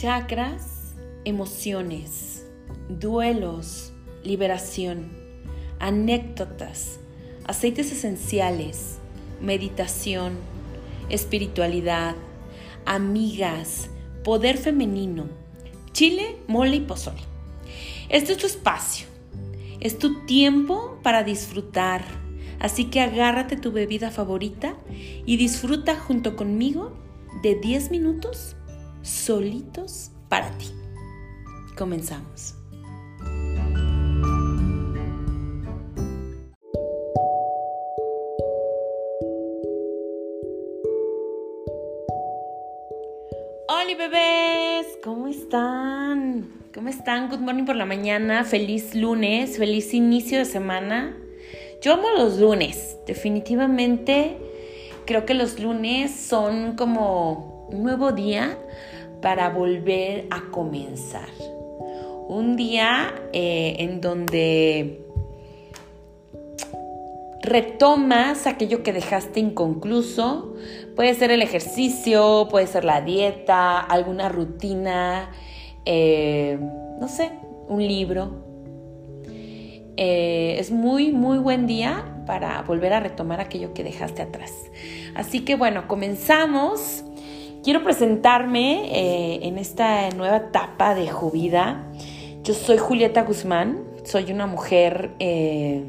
Chakras, emociones, duelos, liberación, anécdotas, aceites esenciales, meditación, espiritualidad, amigas, poder femenino, chile, mole y pozole. Este es tu espacio, es tu tiempo para disfrutar, así que agárrate tu bebida favorita y disfruta junto conmigo de 10 minutos solitos para ti. Comenzamos. Hola bebés, ¿cómo están? ¿Cómo están? Good morning por la mañana, feliz lunes, feliz inicio de semana. Yo amo los lunes, definitivamente creo que los lunes son como un nuevo día para volver a comenzar. Un día eh, en donde retomas aquello que dejaste inconcluso. Puede ser el ejercicio, puede ser la dieta, alguna rutina, eh, no sé, un libro. Eh, es muy, muy buen día para volver a retomar aquello que dejaste atrás. Así que bueno, comenzamos. Quiero presentarme eh, en esta nueva etapa de Juvida. Yo soy Julieta Guzmán, soy una mujer eh,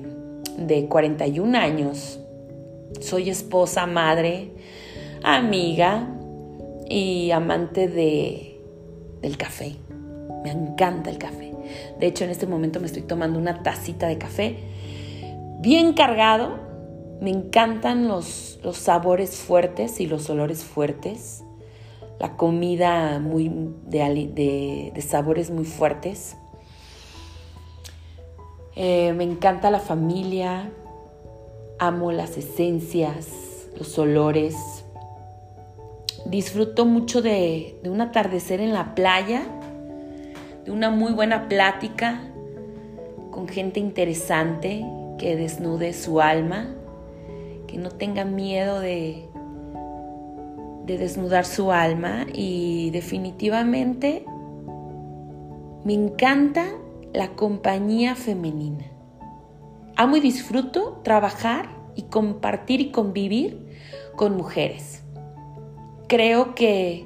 de 41 años. Soy esposa, madre, amiga y amante de, del café. Me encanta el café. De hecho, en este momento me estoy tomando una tacita de café bien cargado. Me encantan los, los sabores fuertes y los olores fuertes la comida muy de, sabores muy fuertes. Eh, me encanta la familia, amo las esencias, los olores. Disfruto mucho de, de un atardecer en la playa, de una muy buena plática con gente interesante que desnude su alma, que no tenga miedo de, de desnudar su alma y definitivamente me encanta la compañía femenina. Amo y disfruto trabajar y compartir y convivir con mujeres. Creo que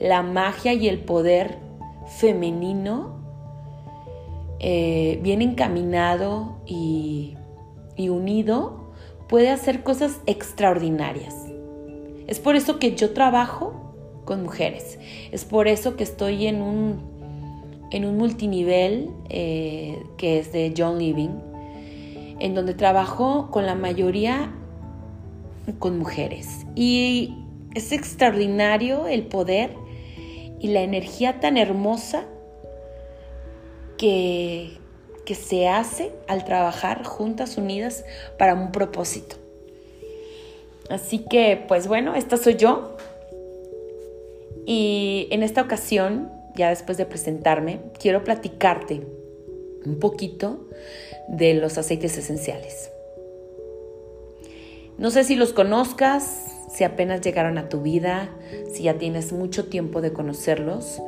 la magia y el poder femenino eh, bien encaminado y unido puede hacer cosas extraordinarias. Es por eso que yo trabajo con mujeres. Es por eso que estoy en un, en un multinivel eh, que es de John Living, en donde trabajo con la mayoría con mujeres. Y es extraordinario el poder y la energía tan hermosa que, que se hace al trabajar juntas, unidas, para un propósito. Así que, pues bueno, esta soy yo. Y en esta ocasión, ya después de presentarme, quiero platicarte un poquito de los aceites esenciales. No sé si los conozcas, si apenas llegaron a tu vida, si ya tienes mucho tiempo de conocerlos.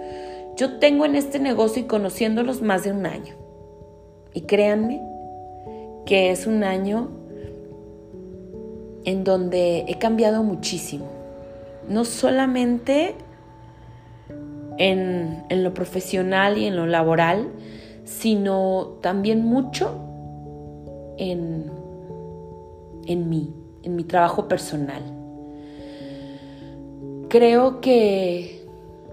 Yo tengo en este negocio y conociéndolos más de un año. Y créanme que es un año en donde he cambiado muchísimo. No solamente en, lo profesional y en lo laboral, sino también mucho en, en mí, en mi trabajo personal. Creo que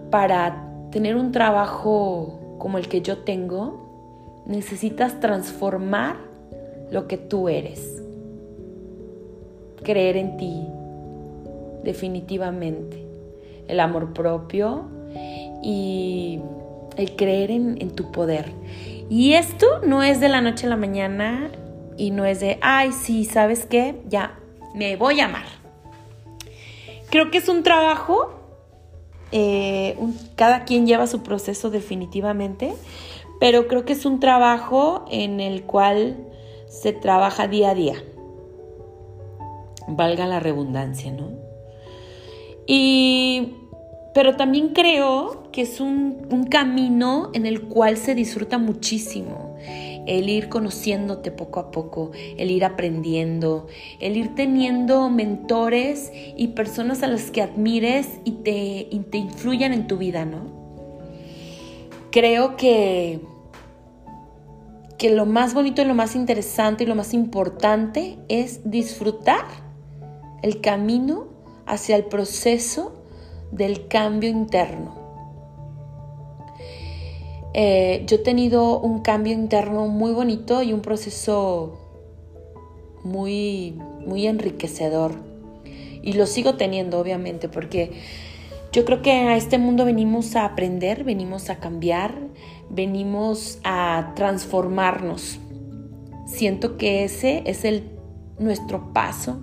para tener un trabajo como el que yo tengo, necesitas transformar lo que tú eres creer en ti, definitivamente. El amor propio y el creer en, tu poder. Y esto no es de la noche a la mañana y no es de, ay, sí, ¿sabes qué? Ya, me voy a amar. Creo que es un trabajo, eh, cada quien lleva su proceso definitivamente, pero creo que es un trabajo en el cual se trabaja día a día valga la redundancia, ¿no? Y pero también creo que es un, un camino en el cual se disfruta muchísimo el ir conociéndote poco a poco, el ir aprendiendo, el ir teniendo mentores y personas a las que admires y te, te influyan en tu vida, ¿no? Creo que, que lo más bonito y lo más interesante y lo más importante es disfrutar el camino hacia el proceso del cambio interno eh, yo he tenido un cambio interno muy bonito y un proceso muy, muy enriquecedor. Y lo sigo teniendo, obviamente, porque yo creo que a este mundo venimos a aprender, venimos a cambiar, venimos a transformarnos. Siento que ese es el, nuestro paso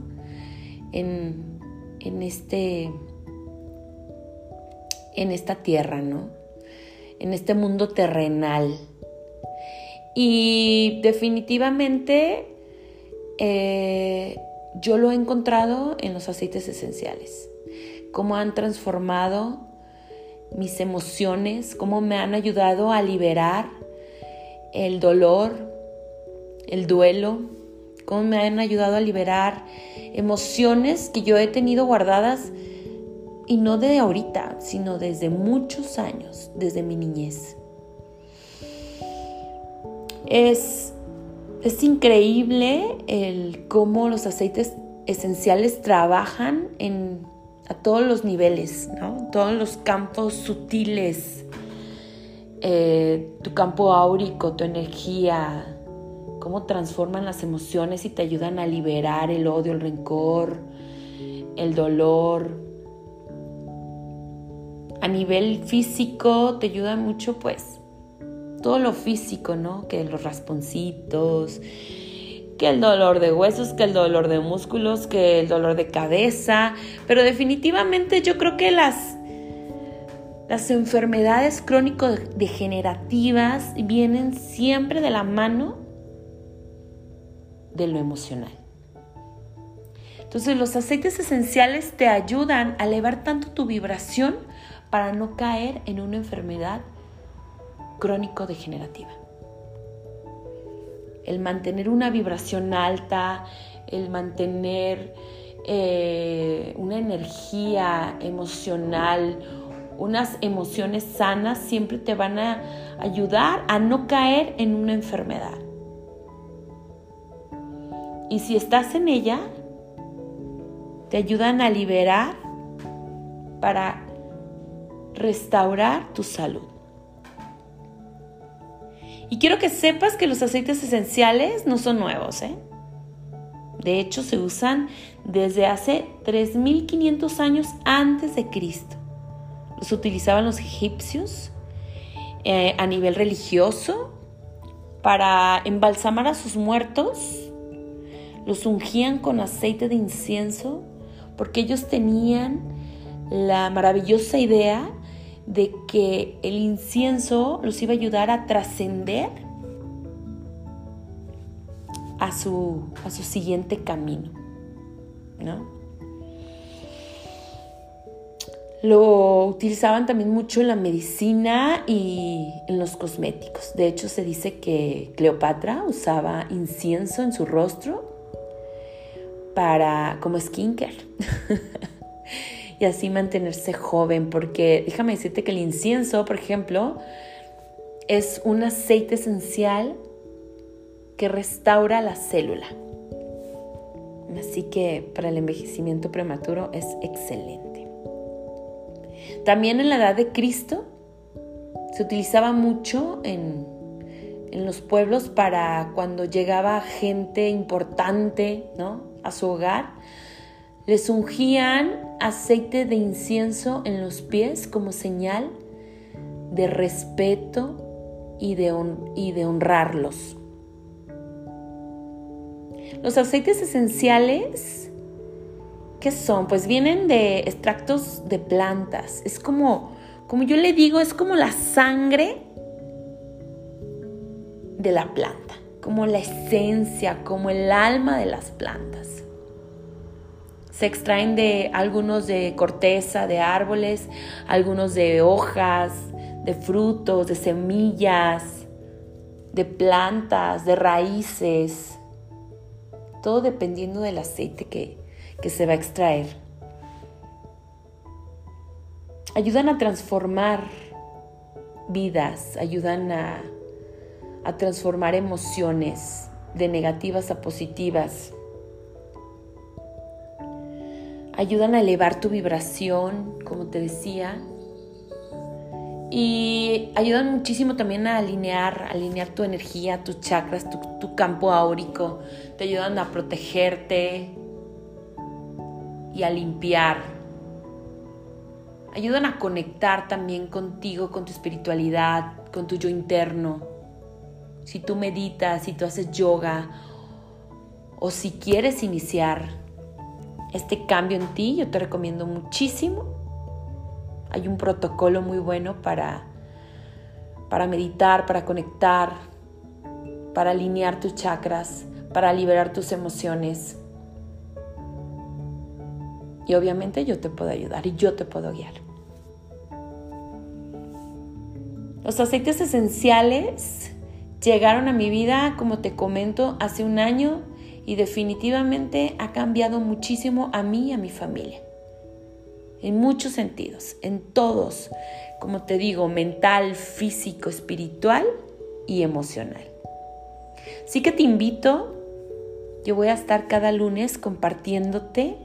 en, en, este, en esta tierra, ¿no? en este mundo terrenal. Y definitivamente eh, yo lo he encontrado en los aceites esenciales, cómo han transformado mis emociones, cómo me han ayudado a liberar el dolor, el duelo, cómo me han ayudado a liberar emociones que yo he tenido guardadas y no de ahorita, sino desde muchos años, desde mi niñez. Es, es increíble el cómo los aceites esenciales trabajan en, a todos los niveles, ¿no? todos los campos sutiles, eh, tu campo áurico, tu energía, cómo transforman las emociones y te ayudan a liberar el odio, el rencor, el dolor, a nivel físico te ayuda mucho pues todo lo físico, ¿no? Que los rasponcitos, que el dolor de huesos, que el dolor de músculos, que el dolor de cabeza, pero definitivamente yo creo que las las enfermedades crónico-degenerativas vienen siempre de la mano de lo emocional. Entonces los aceites esenciales te ayudan a elevar tanto tu vibración para no caer en una enfermedad crónico-degenerativa. El mantener una vibración alta, el mantener eh, una energía emocional, unas emociones sanas, siempre te van a ayudar a no caer en una enfermedad. Y si estás en ella, te ayudan a liberar para restaurar tu salud. Y quiero que sepas que los aceites esenciales no son nuevos. ¿eh? De hecho, se usan desde hace 3.500 años antes de Cristo. Los utilizaban los egipcios eh, a nivel religioso para embalsamar a sus muertos. Los ungían con aceite de incienso porque ellos tenían la maravillosa idea de que el incienso los iba a ayudar a trascender a su, a su siguiente camino. Lo utilizaban también mucho en la medicina y en los cosméticos. De hecho, se dice que Cleopatra usaba incienso en su rostro para como skincare. y así mantenerse joven, porque déjame decirte que el incienso, por ejemplo, es un aceite esencial que restaura la célula. Así que para el envejecimiento prematuro es excelente. También en la edad de Cristo se utilizaba mucho en, en los pueblos para cuando llegaba gente importante ¿no? A su hogar les ungían aceite de incienso en los pies como señal de respeto y de, y de honrarlos. Los aceites esenciales, ¿qué son? Pues vienen de extractos de plantas. Es como, como yo le digo, es como la sangre de la planta, como la esencia, como el alma de las plantas Se extraen de algunos de corteza, de árboles, algunos de hojas, de frutos, de semillas, de plantas, de raíces. Todo dependiendo del aceite que, que se va a extraer. Ayudan a transformar vidas, ayudan a, a transformar emociones de negativas a positivas. Ayudan a elevar tu vibración, como te decía. Y ayudan muchísimo también a alinear, alinear tu energía, tus chakras, tu, tu campo áurico. Te ayudan a protegerte y a limpiar ayudan a conectar también contigo, con tu espiritualidad, con tu yo interno. Si tú meditas, si tú haces yoga o si quieres iniciar este cambio en ti, yo te recomiendo muchísimo. Hay un protocolo muy bueno para, para meditar, para conectar, para alinear tus chakras, para liberar tus emociones. Y obviamente yo te puedo ayudar y yo te puedo guiar. Los aceites esenciales llegaron a mi vida, como te comento, hace un año y definitivamente ha cambiado muchísimo a mí y a mi familia. En muchos sentidos, en todos, como te digo, mental, físico, espiritual y emocional. Así que te invito, yo voy a estar cada lunes compartiéndote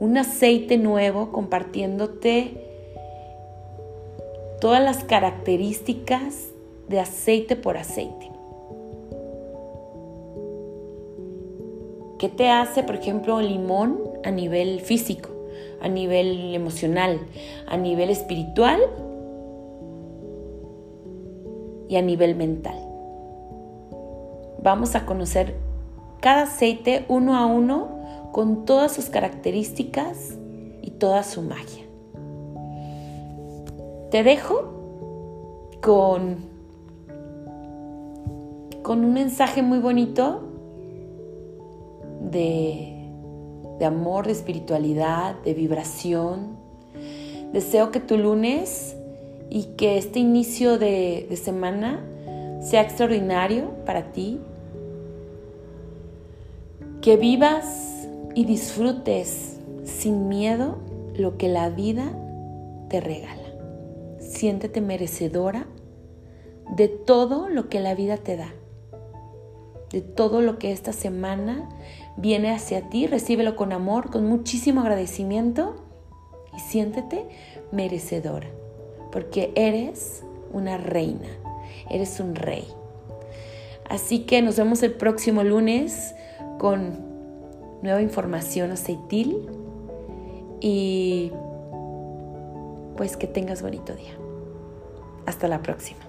un aceite nuevo, compartiéndote todas las características de aceite por aceite. ¿Qué te hace, por ejemplo, el limón a nivel físico, a nivel emocional, a nivel espiritual y a nivel mental? Vamos a conocer cada aceite uno a uno con todas sus características y toda su magia te dejo con, con un mensaje muy bonito de, de amor, de espiritualidad, de vibración. Deseo que tu lunes y que este inicio de, de semana sea extraordinario para ti. Que vivas y disfrutes sin miedo lo que la vida te regala siéntete merecedora de todo lo que la vida te da, de todo lo que esta semana viene hacia ti, recíbelo con amor, con muchísimo agradecimiento y siéntete merecedora, porque eres una reina, eres un rey. Así que nos vemos el próximo lunes con nueva información aceitil y pues que tengas bonito día. Hasta la próxima.